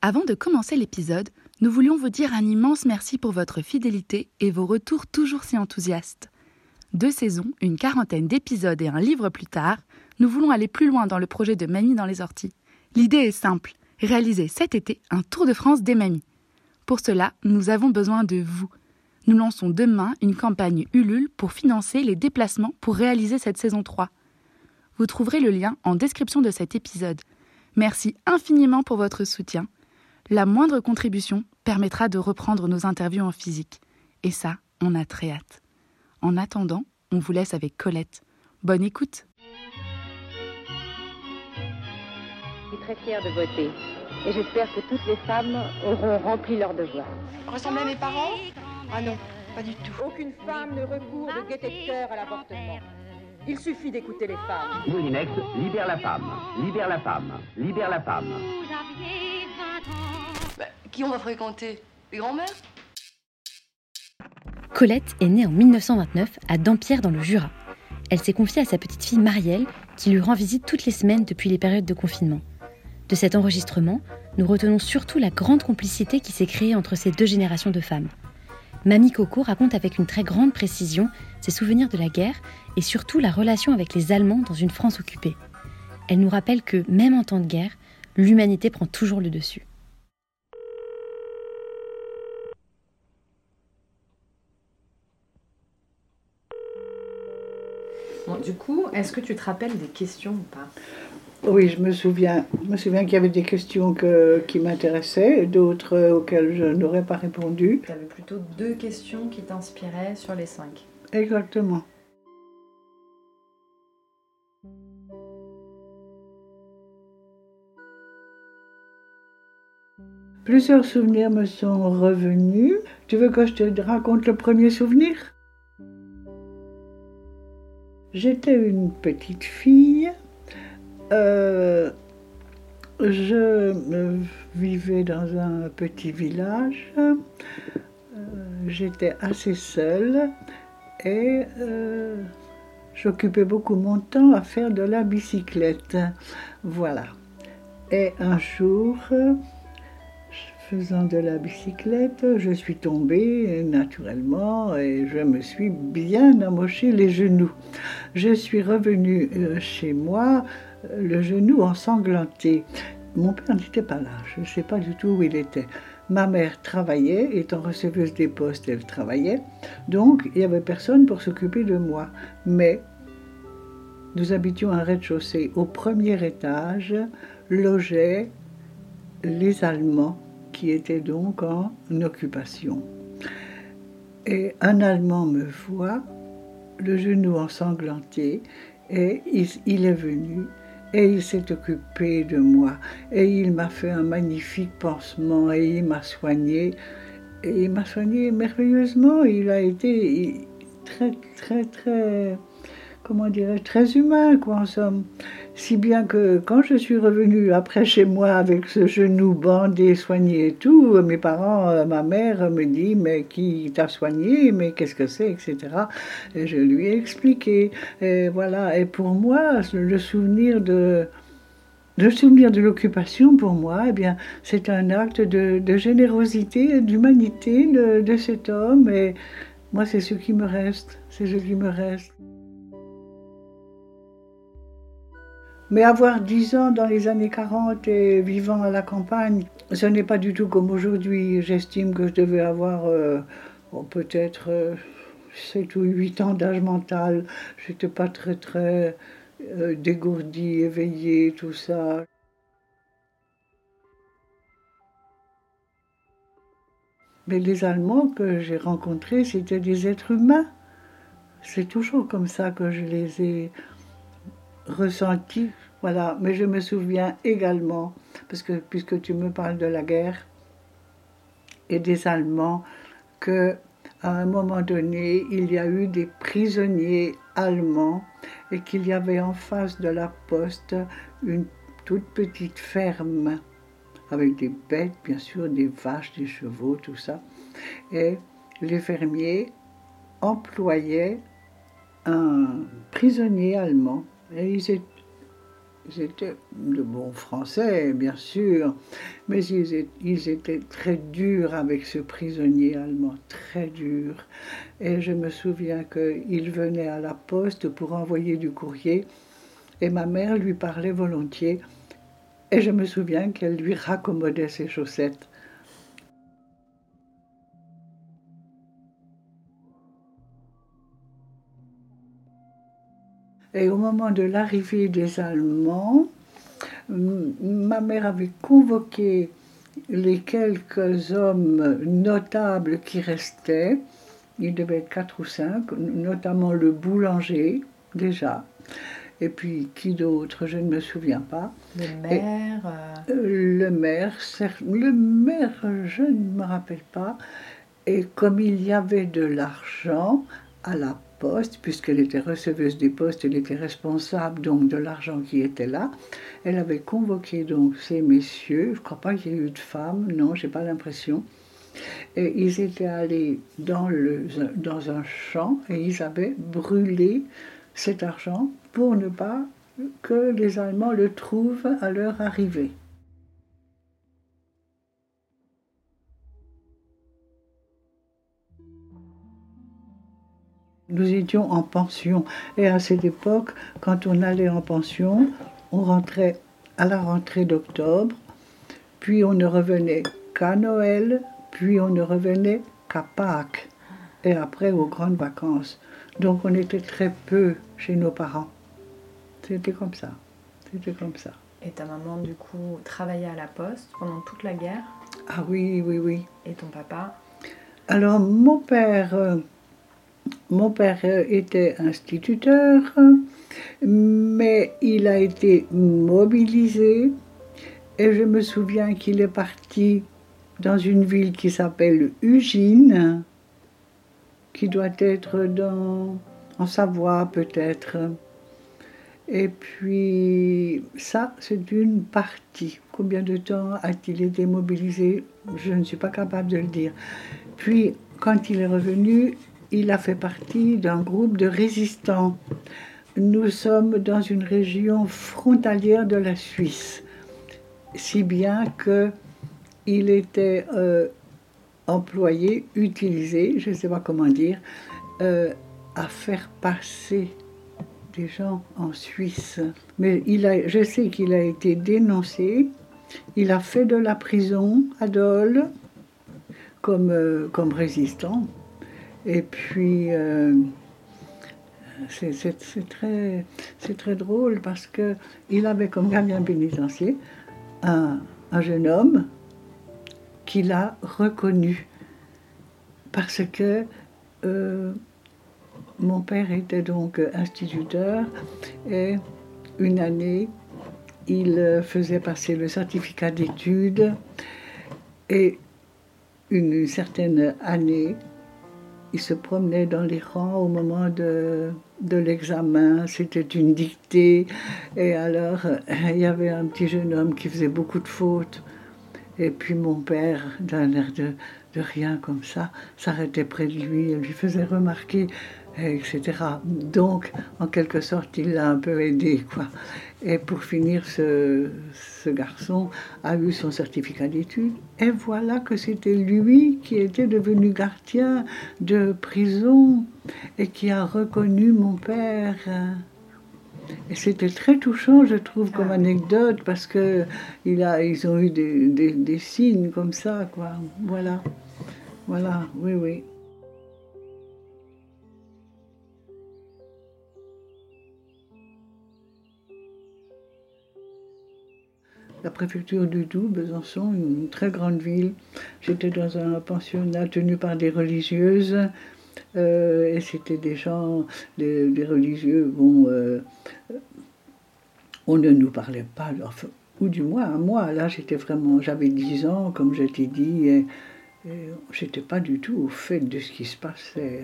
Avant de commencer l'épisode, nous voulions vous dire un immense merci pour votre fidélité et vos retours toujours si enthousiastes. Deux saisons, une quarantaine d'épisodes et un livre plus tard, nous voulons aller plus loin dans le projet de Mamie dans les orties. L'idée est simple, réaliser cet été un Tour de France des mamies. Pour cela, nous avons besoin de vous. Nous lançons demain une campagne Ulule pour financer les déplacements pour réaliser cette saison 3. Vous trouverez le lien en description de cet épisode. Merci infiniment pour votre soutien. La moindre contribution permettra de reprendre nos interviews en physique. Et ça, on a très hâte. En attendant, on vous laisse avec Colette. Bonne écoute Je suis très fière de voter. Et j'espère que toutes les femmes auront rempli leur devoir. Ressembler à mes parents? Ah non, pas du tout. Aucune femme ne recourt de gaieté de cœur à l'avortement. Il suffit d'écouter les femmes. Moulinex, libère la femme, libère la femme, libère la femme. Bah, qui on va fréquenter? Les grands-mères? Colette est née en 1929 à Dampierre dans le Jura. Elle s'est confiée à sa petite fille Marielle, qui lui rend visite toutes les semaines depuis les périodes de confinement. De cet enregistrement, nous retenons surtout la grande complicité qui s'est créée entre ces deux générations de femmes. Mamie Coco raconte avec une très grande précision ses souvenirs de la guerre et surtout la relation avec les Allemands dans une France occupée. Elle nous rappelle que, même en temps de guerre, l'humanité prend toujours le dessus. Du coup, est-ce que tu te rappelles des questions ou pas? Oui, je me souviens. Je me souviens qu'il y avait des questions que- qui m'intéressaient, et d'autres euh, auxquelles je n'aurais pas répondu. Tu avais plutôt deux questions qui t'inspiraient sur les cinq. Exactement. Plusieurs souvenirs me sont revenus. Tu veux que je te raconte le premier souvenir? J'étais une petite fille. Euh, je vivais dans un petit village. Euh, J'étais assez seule et euh, j'occupais beaucoup mon temps à faire de la bicyclette. Voilà. Et un jour, faisant de la bicyclette, je suis tombée naturellement et je me suis bien amoché les genoux. Je suis revenue euh, chez moi, euh, le genou ensanglanté. Mon père n'était pas là, je ne sais pas du tout où il était. Ma mère travaillait, étant receveuse des postes, elle travaillait, donc il n'y avait personne pour s'occuper de moi. Mais nous habitions un rez-de-chaussée. Au premier étage logeaient les Allemands qui étaient donc en occupation. Et un Allemand me voit, le genou ensanglanté, et il, est venu et il s'est occupé de moi. Et il m'a fait un magnifique pansement et il m'a soigné. Et il m'a soigné merveilleusement. Il a été très, très, très, comment dirais très humain, quoi, en somme. Si bien que quand je suis revenue après chez moi avec ce genou bandé, soigné et tout, mes parents, euh, ma mère me dit mais qui t'a soigné, mais qu'est-ce que c'est, etc. Et je lui ai expliqué. Et voilà. Et pour moi, le souvenir de le souvenir de l'occupation, pour moi, eh bien, c'est un acte de, de générosité, d'humanité de, de cet homme. Et moi, c'est ce qui me reste. C'est ce qui me reste. Mais avoir 10 ans dans les années 40 et vivant à la campagne, ce n'est pas du tout comme aujourd'hui. J'estime que je devais avoir euh, oh, peut-être euh, 7 ou 8 ans d'âge mental. J'étais pas très très euh, dégourdie, éveillée, tout ça. Mais les Allemands que j'ai rencontrés, c'était des êtres humains. C'est toujours comme ça que je les ai ressenti. Voilà, mais je me souviens également, parce que puisque tu me parles de la guerre et des Allemands, que à un moment donné, il y a eu des prisonniers allemands et qu'il y avait en face de la poste une toute petite ferme avec des bêtes, bien sûr, des vaches, des chevaux, tout ça. Et les fermiers employaient un prisonnier allemand ils, ils étaient de bons Français, bien sûr, mais ils, étaient très durs avec ce prisonnier allemand, très durs. Et je me souviens qu'il venait à la poste pour envoyer du courrier, et ma mère lui parlait volontiers, et je me souviens qu'elle lui raccommodait ses chaussettes. Et au moment de l'arrivée des Allemands, ma mère avait convoqué les quelques hommes notables qui restaient. Il devait être quatre ou cinq, notamment le boulanger, déjà. Et puis, qui d'autre Je ne me souviens pas. Le maire euh, Le maire, le maire, je ne me rappelle pas. Et comme il y avait de l'argent à la puisqu'elle était receveuse des postes, elle était responsable donc de l'argent qui était là. Elle avait convoqué donc ces messieurs, je ne crois pas qu'il y ait eu de femmes, non, j'ai pas l'impression. Et ils étaient allés dans, le, dans un champ et ils avaient brûlé cet argent pour ne pas que les Allemands le trouvent à leur arrivée. Nous étions en pension. Et à cette époque, quand on allait en pension, on rentrait à la rentrée d'octobre, puis on ne revenait qu'à Noël, puis on ne revenait qu'à Pâques, et après aux grandes vacances. Donc on était très peu chez nos parents. C'était comme ça. C'était comme ça. Et ta maman, du coup, travaillait à la poste pendant toute la guerre? Ah oui, oui, oui. Et ton papa? Alors, mon père, euh, mon père était instituteur, mais il a été mobilisé et je me souviens qu'il est parti dans une ville qui s'appelle Ugine, qui doit être dans, en Savoie peut-être. Et puis ça, c'est une partie. Combien de temps a-t-il été mobilisé? Je ne suis pas capable de le dire. Puis, quand il est revenu, il a fait partie d'un groupe de résistants. Nous sommes dans une région frontalière de la Suisse, si bien que il était euh, employé, utilisé, je ne sais pas comment dire, euh, à faire passer des gens en Suisse. Mais il a, je sais qu'il a été dénoncé. Il a fait de la prison à Dole comme, euh, comme résistant. Et puis, euh, c'est très, très drôle parce qu'il avait comme gardien pénitentiaire un, un jeune homme qu'il a reconnu parce que euh, mon père était donc instituteur et une année, il faisait passer le certificat d'études et une certaine année, il se promenait dans les rangs au moment de, l'examen, c'était une dictée, et alors il y avait un petit jeune homme qui faisait beaucoup de fautes, et puis mon père, d'un air de, de rien comme ça, s'arrêtait près de lui et lui faisait remarquer etc. Donc, en quelque sorte, il l'a un peu aidé, quoi. Et pour finir, ce, ce garçon a eu son certificat d'études. Et voilà que c'était lui qui était devenu gardien de prison et qui a reconnu mon père. Et c'était très touchant, je trouve, comme anecdote, parce que il a, ils ont eu des, des, des signes comme ça, quoi. Voilà. Voilà, oui, oui. La préfecture du Doubs, Besançon, une très grande ville. J'étais dans un pensionnat tenu par des religieuses. Euh, et c'était des gens, des, religieux, bon, euh, on ne nous parlait pas, ou du moins à moi, là j'étais vraiment, j'avais 10 ans, comme je t'ai dit, et, et j'étais pas du tout au fait de ce qui se passait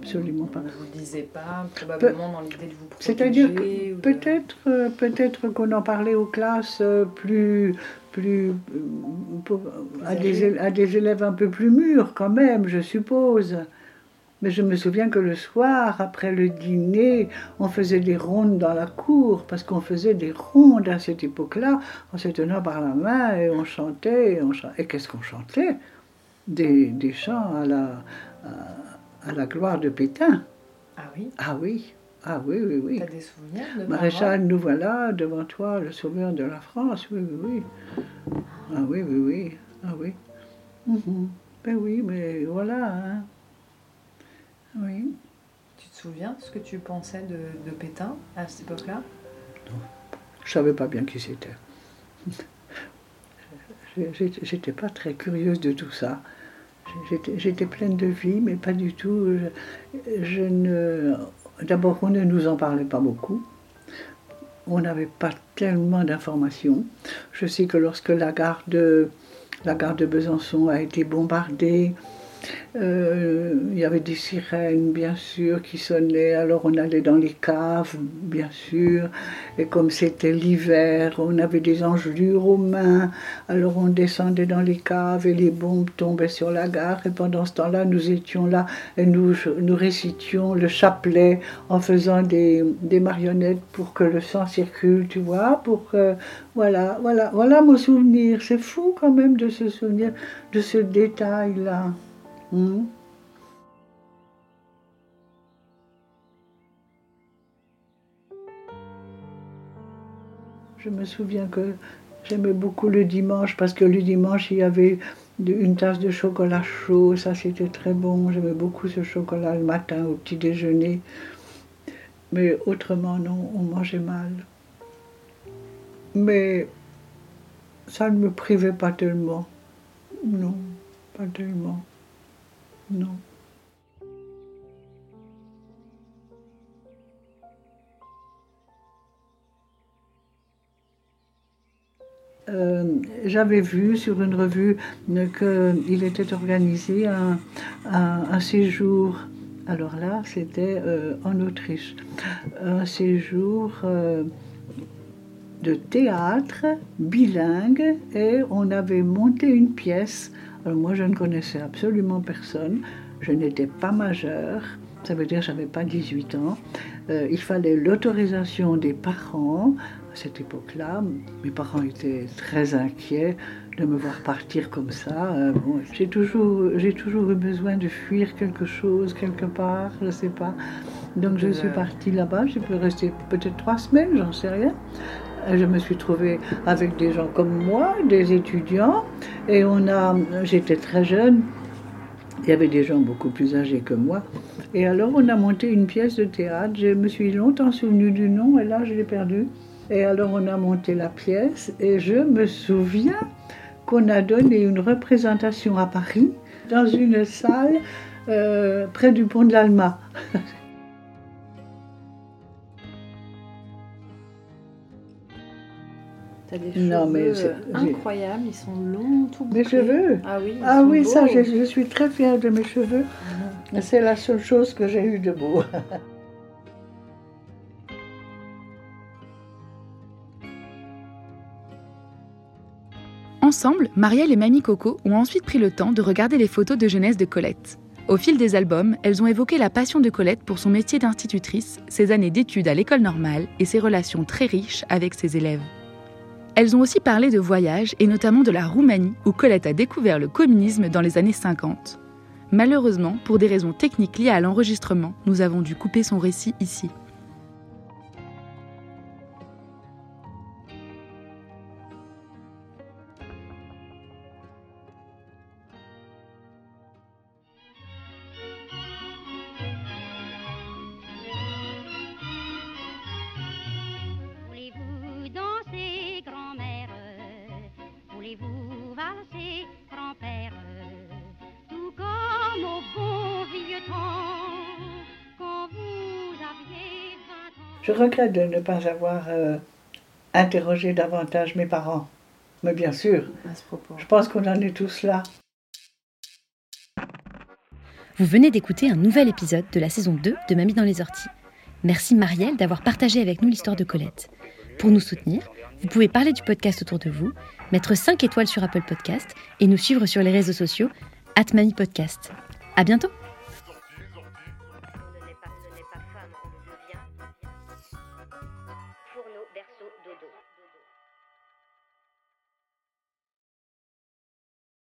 absolument pas. Vous ne disiez pas, probablement dans l'idée de vous protéger C'est-à-dire que peut-être euh, peut-être qu'on en parlait aux classes euh, plus, plus euh, à, des, à des élèves un peu plus mûrs quand même, je suppose. Mais je me souviens que le soir, après le dîner, on faisait des rondes dans la cour, parce qu'on faisait des rondes à cette époque-là. On se tenait par la main et on chantait. Et, on chantait. et qu'est-ce qu'on chantait? Des, des, chants à la, à, à, la gloire de Pétain. Ah oui? Ah oui. Ah oui, oui, oui. T'as des souvenirs de Maréchal, nous voilà devant toi, le sauveur de la France. Oui, oui, oui. Ah oui, oui, oui. Ah oui. Mm -hmm. Ben oui, mais voilà. Hein. Oui. Tu te souviens de ce que tu pensais de, de Pétain à cette époque-là? Non. Je savais pas bien qui c'était. J'étais pas très curieuse de tout ça. J'étais pleine de vie, mais pas du tout. Ne. D'abord, on ne nous en parlait pas beaucoup. On n'avait pas tellement d'informations. Je sais que lorsque la gare de, la gare de Besançon a été bombardée, euh, il y avait des sirènes, bien sûr, qui sonnaient. Alors on allait dans les caves, bien sûr. Et comme c'était l'hiver, on avait des engelures aux mains. Alors on descendait dans les caves et les bombes tombaient sur la gare. Et pendant ce temps-là, nous étions là et nous, nous récitions le chapelet en faisant des, marionnettes pour que le sang circule, tu vois. Pour voilà, voilà, voilà mon souvenir. C'est fou quand même de se souvenir de ce détail-là. Mmh. Je me souviens que j'aimais beaucoup le dimanche parce que le dimanche il y avait une tasse de chocolat chaud, ça c'était très bon. J'aimais beaucoup ce chocolat le matin au petit déjeuner. Mais autrement non, on mangeait mal. Mais ça ne me privait pas tellement. Non, pas tellement. Non. Euh, J'avais vu sur une revue qu'il était organisé un, un, séjour. Alors là, c'était euh, en Autriche. Un séjour euh, de théâtre bilingue et on avait monté une pièce alors moi, je ne connaissais absolument personne. Je n'étais pas majeure. Ça veut dire que je n'avais pas 18 ans. Euh, il fallait l'autorisation des parents. À cette époque-là, mes parents étaient très inquiets de me voir partir comme ça. Euh, bon, j'ai toujours, j'ai toujours eu besoin de fuir quelque chose, quelque part, je ne sais pas. Donc je suis partie là-bas. J'ai pu rester peut-être trois semaines, j'en sais rien. Je me suis trouvée avec des gens comme moi, des étudiants, et on a, j'étais très jeune, il y avait des gens beaucoup plus âgés que moi, et alors on a monté une pièce de théâtre, je me suis longtemps souvenue du nom, et là je l'ai perdu, et alors on a monté la pièce, et je me souviens qu'on a donné une représentation à Paris, dans une salle euh, près du pont de l'Alma. T'as des cheveux non, mais incroyables, ils sont longs, tout bouclés. Mes cheveux? Ah oui, ah oui ça, je, je, suis très fière de mes cheveux. Mmh. C'est la seule chose que j'ai eu de beau. Ensemble, Marielle et Mamie Coco ont ensuite pris le temps de regarder les photos de jeunesse de Colette. Au fil des albums, elles ont évoqué la passion de Colette pour son métier d'institutrice, ses années d'études à l'école normale et ses relations très riches avec ses élèves. Elles ont aussi parlé de voyage et notamment de la Roumanie où Colette a découvert le communisme dans les années 50. Malheureusement, pour des raisons techniques liées à l'enregistrement, nous avons dû couper son récit ici. Je regrette de ne pas avoir euh, interrogé davantage mes parents. Mais bien sûr, je pense qu'on en est tous là. Vous venez d'écouter un nouvel épisode de la saison 2 de Mamie dans les orties. Merci Marielle d'avoir partagé avec nous l'histoire de Colette. Pour nous soutenir, vous pouvez parler du podcast autour de vous, mettre 5 étoiles sur Apple Podcast et nous suivre sur les réseaux sociaux at Mamie Podcast. À bientôt!